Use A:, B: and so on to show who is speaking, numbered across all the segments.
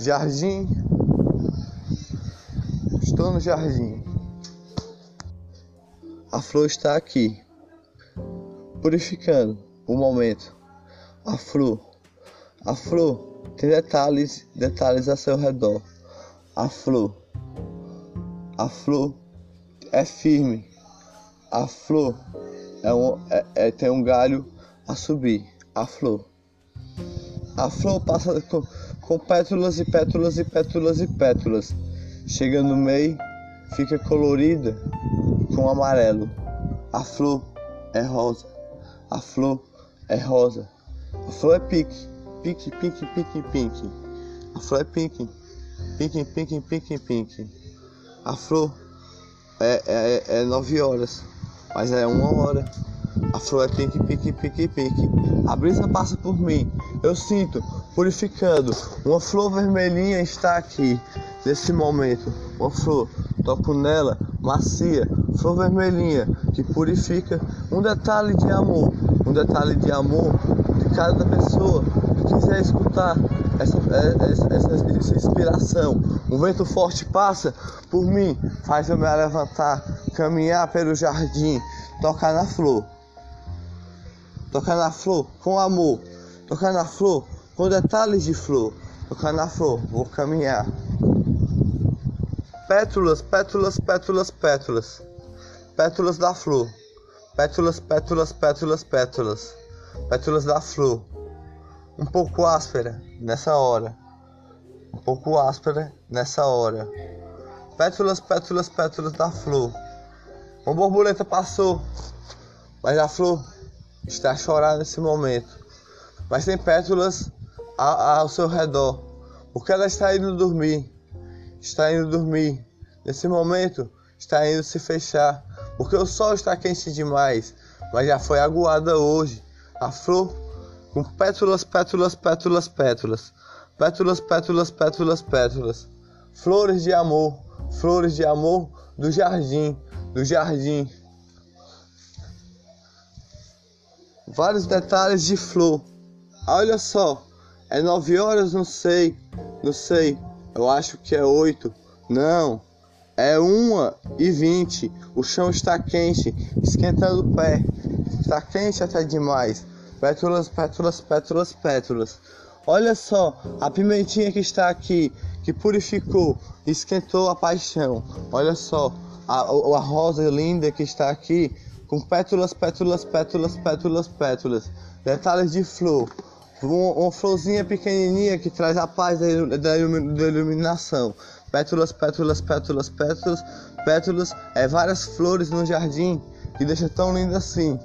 A: Jardim. Estou no jardim. A flor está aqui, purificando o momento. A flor, a flor tem detalhes, detalhes a seu redor. A flor, a flor é firme. A flor é um, é, é, tem um galho a subir. A flor. A flor passa com, pétalas e pétalas e pétalas e pétalas. Chega no meio, fica colorida com amarelo. A flor é rosa. A flor é rosa. A flor é pique. Pique, pique, pique, pique. A flor é pique. Pique, pique, pique, pique. A flor é, é, é nove horas, mas é uma hora. A flor é pique, pique, pique, pique. A brisa passa por mim. Eu sinto purificando. Uma flor vermelhinha está aqui nesse momento. Uma flor, toco nela, macia, flor vermelhinha que purifica. Um detalhe de amor, um detalhe de amor de cada pessoa que quiser escutar essa, essa, essa, essa inspiração. Um vento forte passa por mim, faz eu me levantar, caminhar pelo jardim, tocar na flor. Tocar na flor com amor, tocar na flor com detalhes de flor, tocar na flor, vou caminhar. Pétalas, pétalas, pétalas, pétalas, pétalas da flor, pétalas, pétalas, pétalas, pétalas, pétalas da flor um pouco áspera nessa hora. Um pouco áspera nessa hora. Pétalas, pétalas, pétalas da flor. Uma borboleta passou, mas a flor está a chorar nesse momento. Mas tem pétalas ao, ao seu redor, porque ela está indo dormir. Está indo dormir. Nesse momento, está indo se fechar, porque o sol está quente demais, mas já foi aguada hoje. A flor com pétalas, pétalas, pétalas, pétalas. Pétalas, pétalas, pétalas, pétalas. Flores de amor, flores de amor do jardim, do jardim. Vários detalhes de flor. Olha só, é nove horas, não sei, não sei. Eu acho que é oito. Não, é uma e vinte. O chão está quente, esquentando o pé. Está quente até demais. Pétalas, pétalas, pétalas, pétalas. Olha só a pimentinha que está aqui, que purificou, esquentou a paixão. Olha só a, a rosa linda que está aqui, com pétalas, pétalas, pétalas, pétalas, pétalas. Detalhes de flor. Uma, uma florzinha pequenininha que traz a paz da, da, da iluminação. Pétalas, pétalas, pétalas, pétalas, pétalas. É várias flores no jardim que deixa tão lindo assim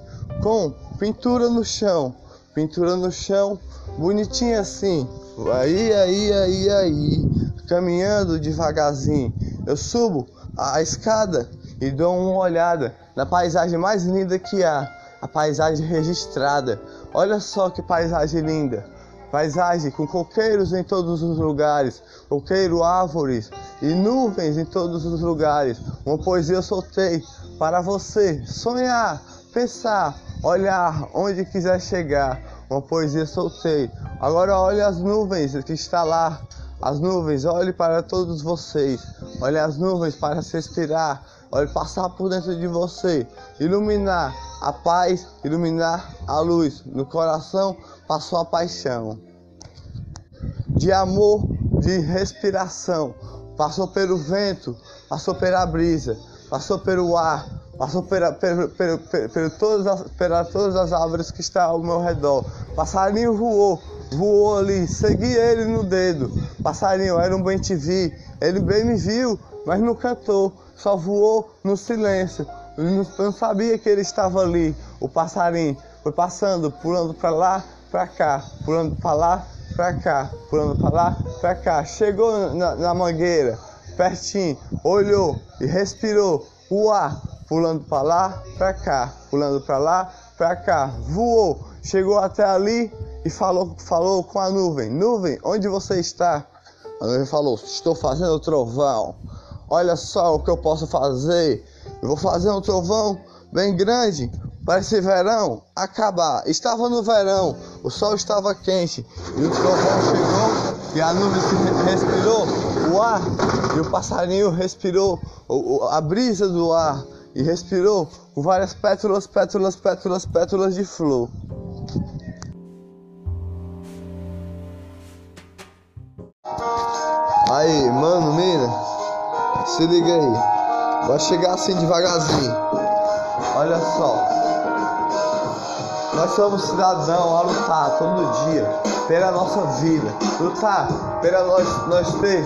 A: com pintura no chão, pintura no chão, bonitinha assim. Aí, aí, aí, aí, caminhando devagarzinho. Eu subo a escada e dou uma olhada na paisagem mais linda que há, a paisagem registrada. Olha só que paisagem linda. Paisagem com coqueiros em todos os lugares, coqueiro, árvores e nuvens em todos os lugares. Uma poesia eu soltei para você sonhar, pensar, olhar onde quiser chegar. Uma poesia soltei. Agora olhe as nuvens que está lá. As nuvens, olhe para todos vocês. Olhe as nuvens para se respirar. Olhe passar por dentro de você. Iluminar a paz, iluminar a luz. No coração passou a paixão. De amor, de respiração. Passou pelo vento, passou pela brisa, passou pelo ar, Passou pela, todas as, pela todas as árvores que estão ao meu redor. Passarinho voou, voou ali, segui ele no dedo. Passarinho era um bem te vi, ele bem me viu, mas não cantou, só voou no silêncio. Eu não, não sabia que ele estava ali. O passarinho foi passando, pulando para lá, para cá, pulando para lá, para cá, pulando para lá, para cá. Chegou na, na mangueira, pertinho, olhou e respirou o ar pulando para lá, para cá, pulando para lá, para cá, voou, chegou até ali e falou, falou com a nuvem: Nuvem, onde você está? A nuvem falou: Estou fazendo trovão. Olha só o que eu posso fazer. Eu vou fazer um trovão bem grande para esse verão acabar. Estava no verão, o sol estava quente e o trovão chegou e a nuvem se respirou, o ar e o passarinho respirou a brisa do ar e respirou com várias pétalas, pétalas, pétalas, pétalas de flor. Aí, mano, mina, se liga aí. Vai chegar assim devagarzinho. Olha só. Nós somos cidadão a lutar todo dia pela nossa vida, lutar pela nós, nós ter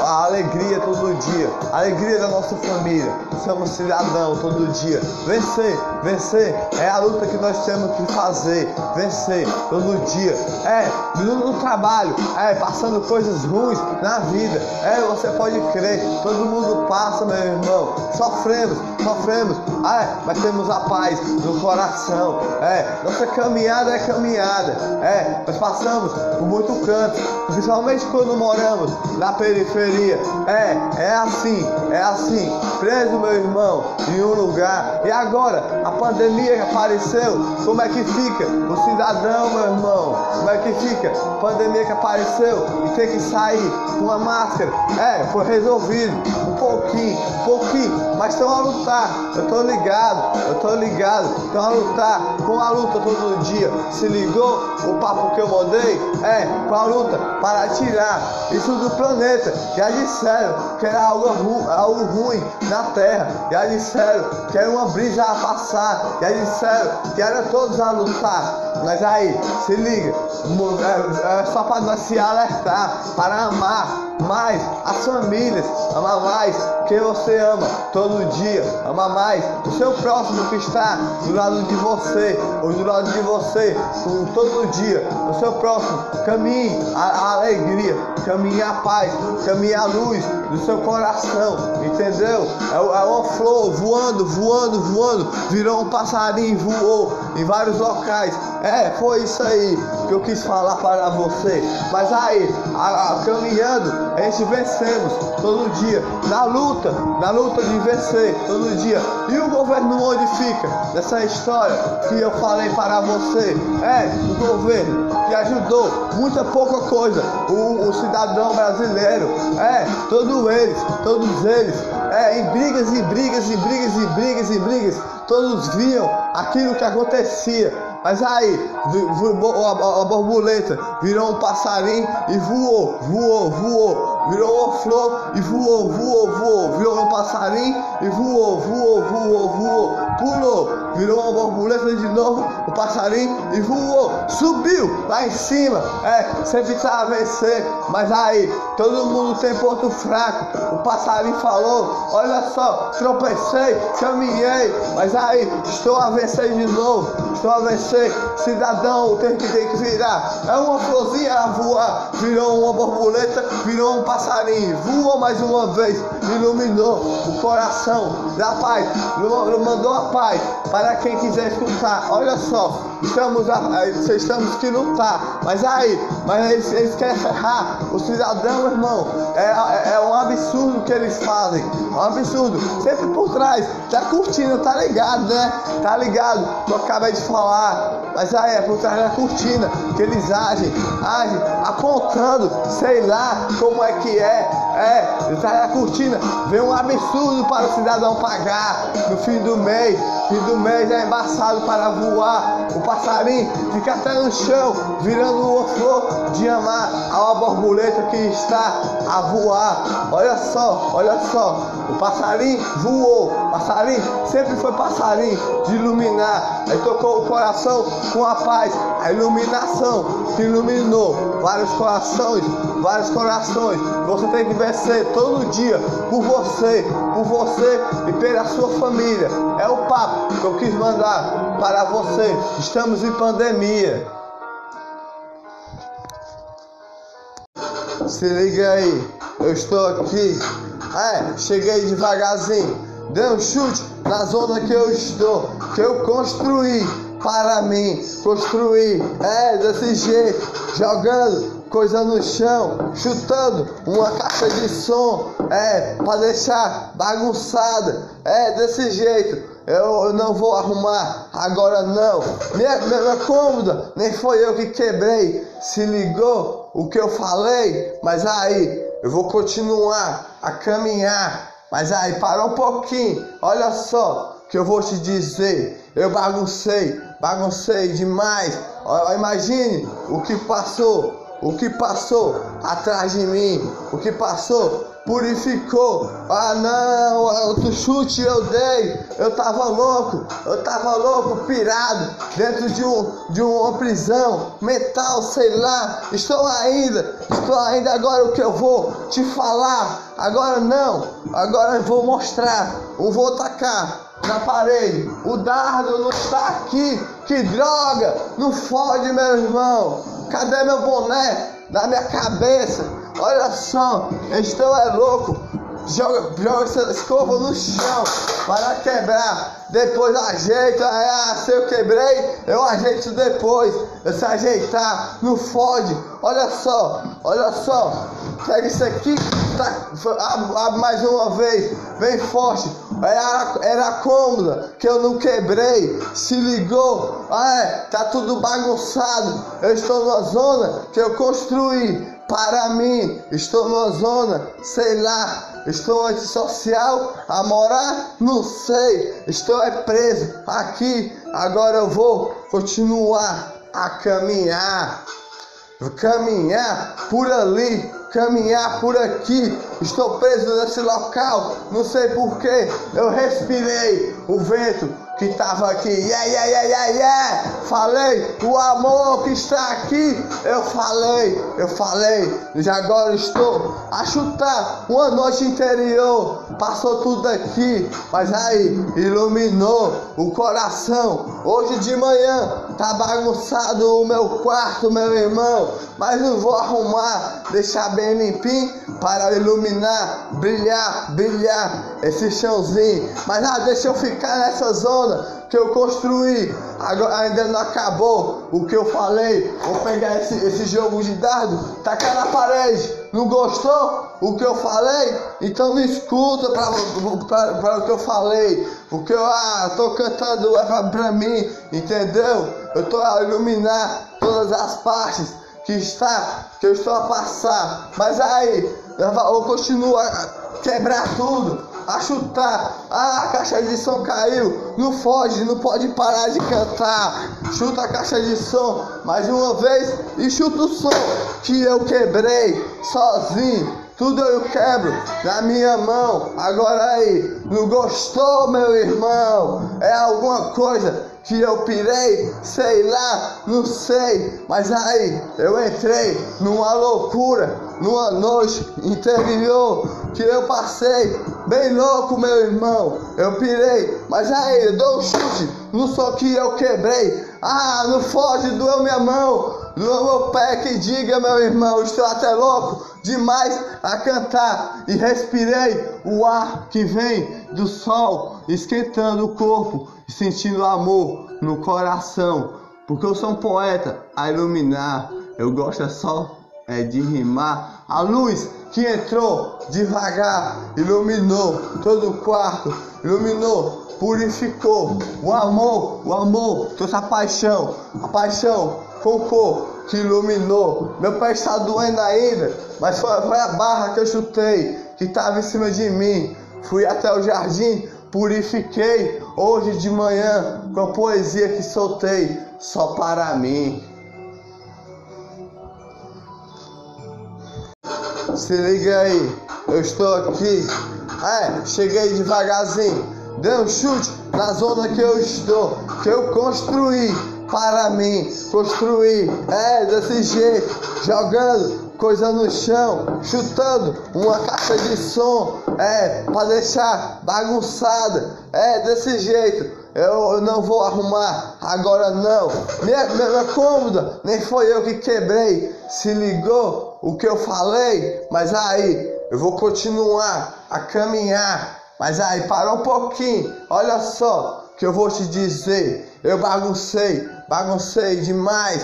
A: a alegria todo dia, a alegria da nossa família. Somos cidadão todo dia. Vencer, vencer é a luta que nós temos que fazer. Vencer todo dia. É, no, no trabalho, é, passando coisas ruins na vida. É, você pode crer, todo mundo passa, meu irmão. Sofremos, sofremos. É, mas temos a paz no coração. É, nossa caminhada é caminhada. É, nós passamos por muito canto, principalmente quando moramos na periferia. É, é assim, é assim. Preso, meu irmão, em um lugar. E agora, a pandemia apareceu, como é que fica? O cidadão, meu irmão, como é que fica? Pandemia que apareceu e tem que sair com a máscara. É, foi resolvido. Um pouquinho, um pouquinho. Mas estão a lutar. Eu tô ligado, eu tô ligado. Estão a lutar com a luta todo dia. Se ligou o papo que eu mandei? É, com a luta para tirar isso do planeta. Já disseram que era algo, ru algo ruim na Terra. Já disseram que era uma brisa a passar. Já disseram que era todos a lutar. Mas aí, se liga, é, é só para nós se alertar, para amar mais as famílias, amar mais quem você ama todo dia, amar mais o seu próximo que está do lado de você, ou do lado de você, todo dia, o seu próximo, caminhe a, a alegria, caminhe a paz, caminhe a luz do seu coração, entendeu? É, é uma flor voando, voando, voando, virou um passarinho, voou em vários locais. É, foi isso aí que eu quis falar para você. Mas aí, a, a, caminhando, a gente vencemos todo dia. Na luta, na luta de vencer todo dia. E o governo onde fica? Nessa história que eu falei para você. É, o governo que ajudou muita pouca coisa. O, o cidadão brasileiro. É, todos eles, todos eles. É, em brigas e brigas e brigas e brigas e brigas. Todos viam aquilo que acontecia mas aí, a borboleta virou um passarinho e voou, voou, voou. Virou uma flor e voou, voou, voou. Virou um passarinho e voou, voou, voou, voou. Pulou, virou uma borboleta de novo, um passarinho e voou. Subiu lá em cima. É, sempre tá a vencer. Mas aí, todo mundo tem ponto fraco. O passarinho falou: Olha só, tropecei, caminhei. Mas aí, estou a vencer de novo. A vencer você, cidadão, tem que, tem que virar. É uma florzinha a voar, virou uma borboleta, virou um passarinho, voou mais uma vez, iluminou o coração da paz, mandou a paz para quem quiser escutar. Olha só, estamos, a, estamos que lutar, mas aí, mas eles, eles querem ferrar o cidadão, irmão. É, é, é, um absurdo que eles fazem, é um absurdo. Sempre por trás, tá curtindo, tá ligado, né? Tá ligado? Eu acabei de falar mas aí é por trás da cortina que eles agem, agem apontando, sei lá como é que é, é, trás da cortina vem um absurdo para o cidadão pagar no fim do mês, fim do mês é embaçado para voar, o passarinho fica até no chão, virando uma flor de amar. A uma borboleta que está a voar, olha só, olha só, o passarinho voou, passarinho sempre foi passarinho de iluminar, aí tocou o coração com a paz, a iluminação que iluminou vários corações, vários corações. Você tem que vencer todo dia por você, por você e pela sua família. É o papo que eu quis mandar para você. Estamos em pandemia. Se liga aí, eu estou aqui. É, cheguei devagarzinho. Dei um chute na zona que eu estou, que eu construí para mim construir. É desse jeito, jogando coisa no chão, chutando uma caixa de som, é para deixar bagunçada. É desse jeito. Eu, não vou arrumar agora não. Minha, minha cômoda, nem foi eu que quebrei. Se ligou o que eu falei? Mas aí, eu vou continuar a caminhar. Mas aí, para um pouquinho. Olha só que eu vou te dizer. Eu baguncei, baguncei demais. Imagine o que passou, o que passou atrás de mim, o que passou purificou. Ah não, outro chute eu dei. Eu tava louco, eu tava louco, pirado, dentro de, um, de uma prisão, metal, sei lá. Estou ainda, estou ainda agora o que eu vou te falar. Agora não, agora eu vou mostrar, eu vou tacar na parede. O dardo não está aqui. Que droga! Não fode, meu irmão. Cadê meu boné? Na minha cabeça. Olha só, estou é louco. Joga, joga essa escova no chão para quebrar. Depois ajeita. Ah, se eu quebrei, eu ajeito depois. Eu se ajeitar, não fode. Olha só, olha só. Pega isso aqui, tá, abre, abre mais uma vez. Bem forte. Era, era cômoda que eu não quebrei. Se ligou. Ah, é, tá tudo bagunçado. Eu estou na zona que eu construí para mim. Estou numa zona, sei lá, estou antissocial a morar, não sei. Estou é preso aqui. Agora eu vou continuar a caminhar. Caminhar por ali, caminhar por aqui. Estou preso nesse local, não sei porquê. Eu respirei o vento que estava aqui. Yeah, yeah, yeah, yeah, yeah. Falei, o amor que está aqui. Eu falei, eu falei. Já agora estou a chutar uma noite interior. Passou tudo aqui, mas aí iluminou o coração. Hoje de manhã tá bagunçado o meu quarto, meu irmão. Mas não vou arrumar, deixar bem limpinho para iluminar, brilhar, brilhar esse chãozinho. Mas ah, deixa eu ficar nessa zona que eu construí, agora ainda não acabou o que eu falei. Vou pegar esse, esse jogo de dado, tacar na parede. Não gostou o que eu falei? Então não escuta para o que eu falei. O que eu ah, tô cantando é pra mim, entendeu? Eu tô a iluminar todas as partes que está, que eu estou a passar. Mas aí, eu vou continuar a quebrar tudo a chutar. Ah, a caixa de som caiu. Não foge, não pode parar de cantar. Chuta a caixa de som mais uma vez e chuta o som que eu quebrei sozinho. Tudo eu quebro na minha mão. Agora aí, não gostou, meu irmão? É alguma coisa que eu pirei, sei lá, não sei, mas aí eu entrei numa loucura, numa noite interior que eu passei, bem louco, meu irmão. Eu pirei, mas aí eu dou um chute no só que eu quebrei. Ah, não foge, doeu minha mão, no meu pé que diga, meu irmão, estou até louco demais a cantar e respirei o ar que vem do sol, esquentando o corpo e sentindo amor no coração. Porque eu sou um poeta a iluminar, eu gosto só é de rimar. A luz que entrou devagar iluminou todo o quarto, iluminou, purificou. O amor, o amor trouxe a paixão, a paixão focou, que iluminou. Meu pé está doendo ainda, mas foi, foi a barra que eu chutei, que estava em cima de mim. Fui até o jardim, purifiquei hoje de manhã com a poesia que soltei só para mim. Se liga aí, eu estou aqui. É, cheguei devagarzinho. Dei um chute na zona que eu estou, que eu construí para mim. Construir, é, desse jeito, jogando coisa no chão, chutando uma caixa de som, é, para deixar bagunçada, é, desse jeito. Eu, eu, não vou arrumar agora não. Minha, minha cômoda, nem foi eu que quebrei. Se ligou o que eu falei? Mas aí, eu vou continuar a caminhar. Mas aí, para um pouquinho. Olha só que eu vou te dizer. Eu baguncei, baguncei demais.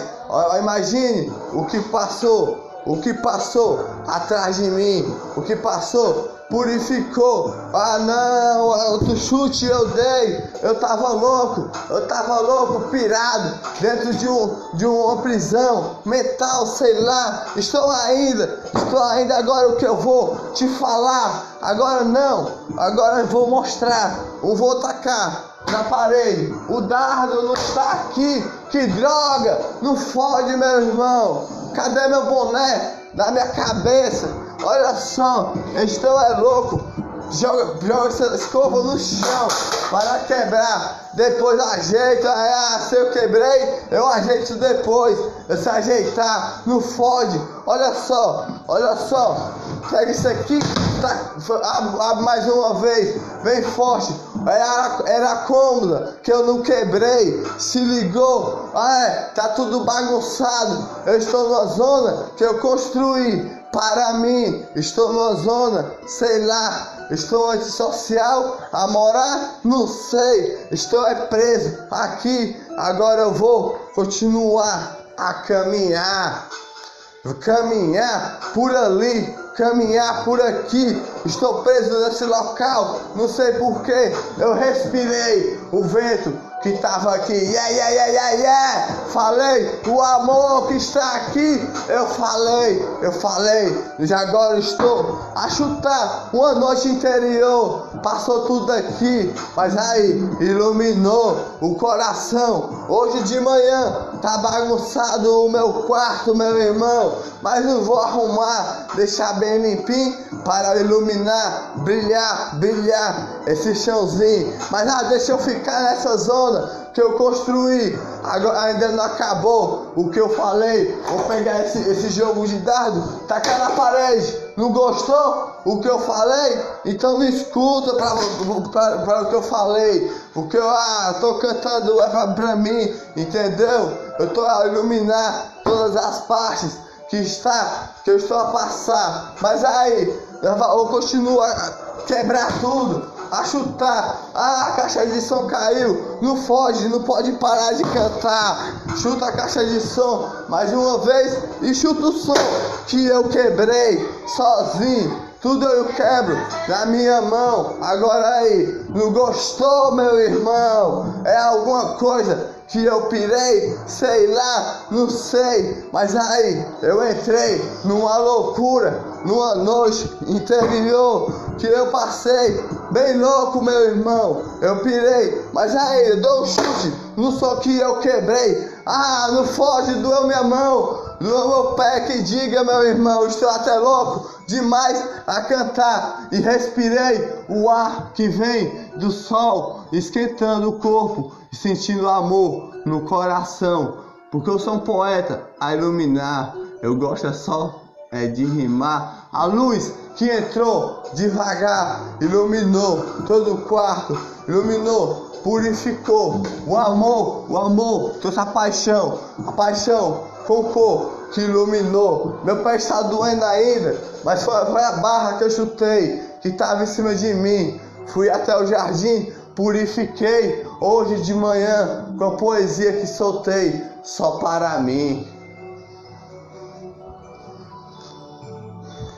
A: Imagine o que passou o que passou atrás de mim, o que passou purificou. Ah não, outro chute eu dei. Eu tava louco, eu tava louco, pirado, dentro de, um, de uma prisão mental, sei lá. Estou ainda, estou ainda agora o que eu vou te falar. Agora não, agora eu vou mostrar, eu vou tacar na parede. O dardo não está aqui. Que droga! Não fode, meu irmão. Cadê meu boné? Na minha cabeça. Olha só, estou é louco. Joga, joga essa escova no chão para quebrar. Depois ajeita. Ah, se eu quebrei, eu ajeito depois. Eu se ajeitar, não fode. Olha só, olha só. Pega isso aqui, tá, abre, mais uma vez, bem forte. Era, era cômoda que eu não quebrei. Se ligou? Ah, é, tá tudo bagunçado. Eu estou numa zona que eu construí para mim. Estou numa zona, sei lá, estou antissocial a morar, não sei. Estou é preso aqui. Agora eu vou continuar a caminhar. Caminhar por ali, caminhar por aqui. Estou preso nesse local, não sei porquê. Eu respirei o vento que estava aqui. Yeah, yeah, yeah, yeah, yeah. Falei, o amor que está aqui. Eu falei, eu falei. Já agora estou a chutar uma noite interior. Passou tudo aqui, mas aí iluminou o coração. Hoje de manhã tá bagunçado o meu quarto, meu irmão. Mas eu vou arrumar, deixar bem limpinho para iluminar, brilhar, brilhar esse chãozinho. Mas ah, deixa eu ficar nessa zona que eu construí. Agora ainda não acabou o que eu falei. Vou pegar esse, esse jogo de dardo, tacar na parede. Não gostou o que eu falei? Então não escuta para o que eu falei. O que eu ah, tô cantando é pra, pra mim, entendeu? Eu tô a iluminar todas as partes que está, que eu estou a passar. Mas aí, eu continuo a quebrar tudo a chutar. Ah, a caixa de som caiu. Não foge, não pode parar de cantar. Chuta a caixa de som mais uma vez e chuta o som que eu quebrei sozinho. Tudo eu quebro na minha mão. Agora aí, não gostou, meu irmão? É alguma coisa que eu pirei, sei lá, não sei, mas aí eu entrei numa loucura, numa noite interior que eu passei, bem louco, meu irmão. Eu pirei, mas aí dou um chute no só que eu quebrei. Ah, não foge, doeu minha mão, doeu meu pé que diga, meu irmão, estou até louco demais a cantar e respirei o ar que vem do sol, esquentando o corpo e sentindo amor no coração. Porque eu sou um poeta a iluminar, eu gosto é só é de rimar. A luz que entrou devagar iluminou todo o quarto, iluminou, purificou. O amor, o amor trouxe a paixão, a paixão focou que iluminou. Meu pé está doendo ainda, mas foi, foi a barra que eu chutei, que estava em cima de mim. Fui até o jardim, purifiquei hoje de manhã com a poesia que soltei só para mim.